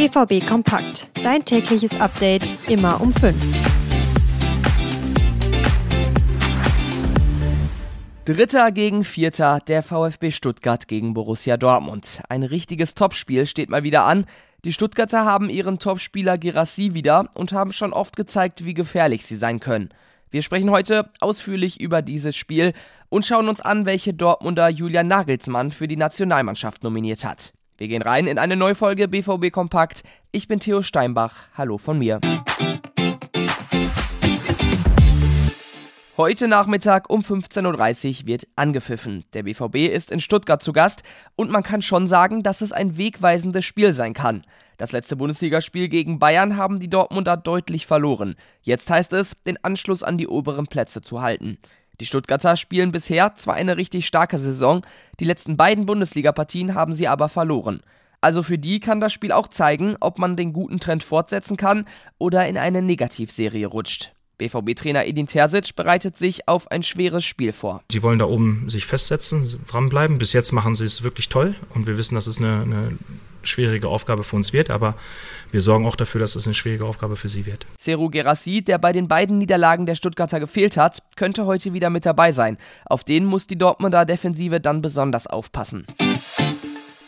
BVB Kompakt. Dein tägliches Update immer um 5. Dritter gegen Vierter, der VfB Stuttgart gegen Borussia Dortmund. Ein richtiges Topspiel steht mal wieder an. Die Stuttgarter haben ihren Topspieler Girassi wieder und haben schon oft gezeigt, wie gefährlich sie sein können. Wir sprechen heute ausführlich über dieses Spiel und schauen uns an, welche Dortmunder Julian Nagelsmann für die Nationalmannschaft nominiert hat. Wir gehen rein in eine neue Folge BVB Kompakt. Ich bin Theo Steinbach. Hallo von mir. Heute Nachmittag um 15.30 Uhr wird angepfiffen. Der BVB ist in Stuttgart zu Gast und man kann schon sagen, dass es ein wegweisendes Spiel sein kann. Das letzte Bundesligaspiel gegen Bayern haben die Dortmunder deutlich verloren. Jetzt heißt es, den Anschluss an die oberen Plätze zu halten. Die Stuttgarter spielen bisher zwar eine richtig starke Saison, die letzten beiden Bundesligapartien haben sie aber verloren. Also für die kann das Spiel auch zeigen, ob man den guten Trend fortsetzen kann oder in eine Negativserie rutscht. BVB-Trainer Edin Terzic bereitet sich auf ein schweres Spiel vor. Sie wollen da oben sich festsetzen, dranbleiben. Bis jetzt machen sie es wirklich toll und wir wissen, dass es eine, eine schwierige Aufgabe für uns wird, aber wir sorgen auch dafür, dass es eine schwierige Aufgabe für sie wird. Seru Gerassi, der bei den beiden Niederlagen der Stuttgarter gefehlt hat, könnte heute wieder mit dabei sein. Auf den muss die Dortmunder Defensive dann besonders aufpassen.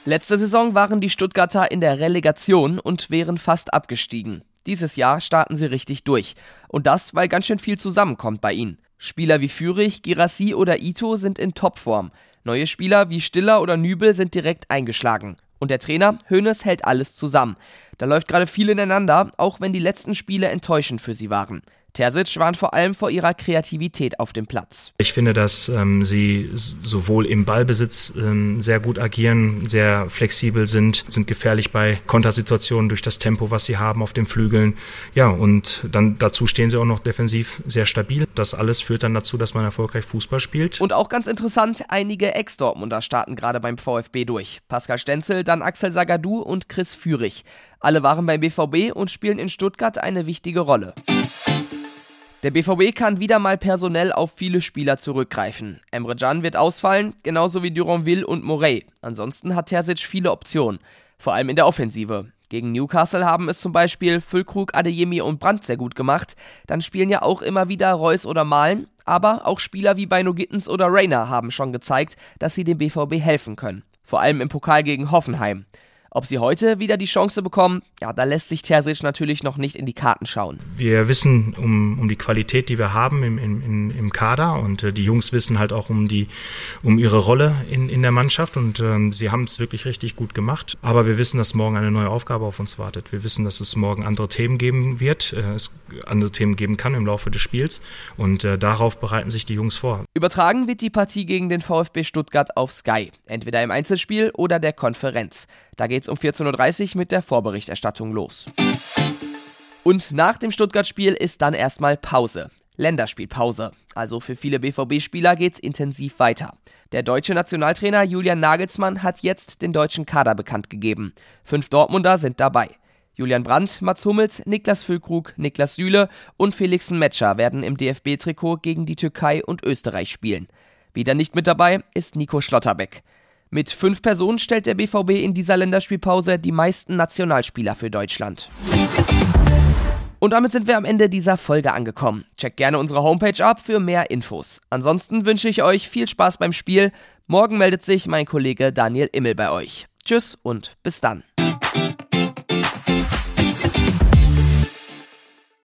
Letzte Saison waren die Stuttgarter in der Relegation und wären fast abgestiegen. Dieses Jahr starten sie richtig durch. Und das, weil ganz schön viel zusammenkommt bei ihnen. Spieler wie Fürich, Girassi oder Ito sind in Topform. Neue Spieler wie Stiller oder Nübel sind direkt eingeschlagen. Und der Trainer Hoeneß hält alles zusammen. Da läuft gerade viel ineinander, auch wenn die letzten Spiele enttäuschend für sie waren. Terzic warnt vor allem vor ihrer Kreativität auf dem Platz. Ich finde, dass ähm, sie sowohl im Ballbesitz ähm, sehr gut agieren, sehr flexibel sind, sind gefährlich bei Kontersituationen durch das Tempo, was sie haben auf den Flügeln. Ja, und dann dazu stehen sie auch noch defensiv sehr stabil. Das alles führt dann dazu, dass man erfolgreich Fußball spielt. Und auch ganz interessant, einige Ex-Dortmunder starten gerade beim VfB durch. Pascal Stenzel, dann Axel Sagadou und Chris Führig. Alle waren beim BVB und spielen in Stuttgart eine wichtige Rolle. Der BVB kann wieder mal personell auf viele Spieler zurückgreifen. Emre Can wird ausfallen, genauso wie Duranville und Morey. Ansonsten hat Terzic viele Optionen, vor allem in der Offensive. Gegen Newcastle haben es zum Beispiel Füllkrug, Adeyemi und Brandt sehr gut gemacht. Dann spielen ja auch immer wieder Reus oder Malen, aber auch Spieler wie Beino Gittens oder Rayner haben schon gezeigt, dass sie dem BVB helfen können. Vor allem im Pokal gegen Hoffenheim. Ob sie heute wieder die Chance bekommen, ja, da lässt sich Terzic natürlich noch nicht in die Karten schauen. Wir wissen um, um die Qualität, die wir haben im, im, im Kader und äh, die Jungs wissen halt auch um, die, um ihre Rolle in, in der Mannschaft und ähm, sie haben es wirklich richtig gut gemacht. Aber wir wissen, dass morgen eine neue Aufgabe auf uns wartet. Wir wissen, dass es morgen andere Themen geben wird, äh, es andere Themen geben kann im Laufe des Spiels und äh, darauf bereiten sich die Jungs vor. Übertragen wird die Partie gegen den VfB Stuttgart auf Sky, entweder im Einzelspiel oder der Konferenz. Da geht's um 14.30 Uhr mit der Vorberichterstattung los. Und nach dem Stuttgart-Spiel ist dann erstmal Pause. Länderspielpause. Also für viele BVB-Spieler geht's intensiv weiter. Der deutsche Nationaltrainer Julian Nagelsmann hat jetzt den deutschen Kader bekannt gegeben. Fünf Dortmunder sind dabei. Julian Brandt, Mats Hummels, Niklas Füllkrug, Niklas Süle und Felixen Metscher werden im DFB-Trikot gegen die Türkei und Österreich spielen. Wieder nicht mit dabei ist Nico Schlotterbeck. Mit fünf Personen stellt der BVB in dieser Länderspielpause die meisten Nationalspieler für Deutschland. Und damit sind wir am Ende dieser Folge angekommen. Checkt gerne unsere Homepage ab für mehr Infos. Ansonsten wünsche ich euch viel Spaß beim Spiel. Morgen meldet sich mein Kollege Daniel Immel bei euch. Tschüss und bis dann.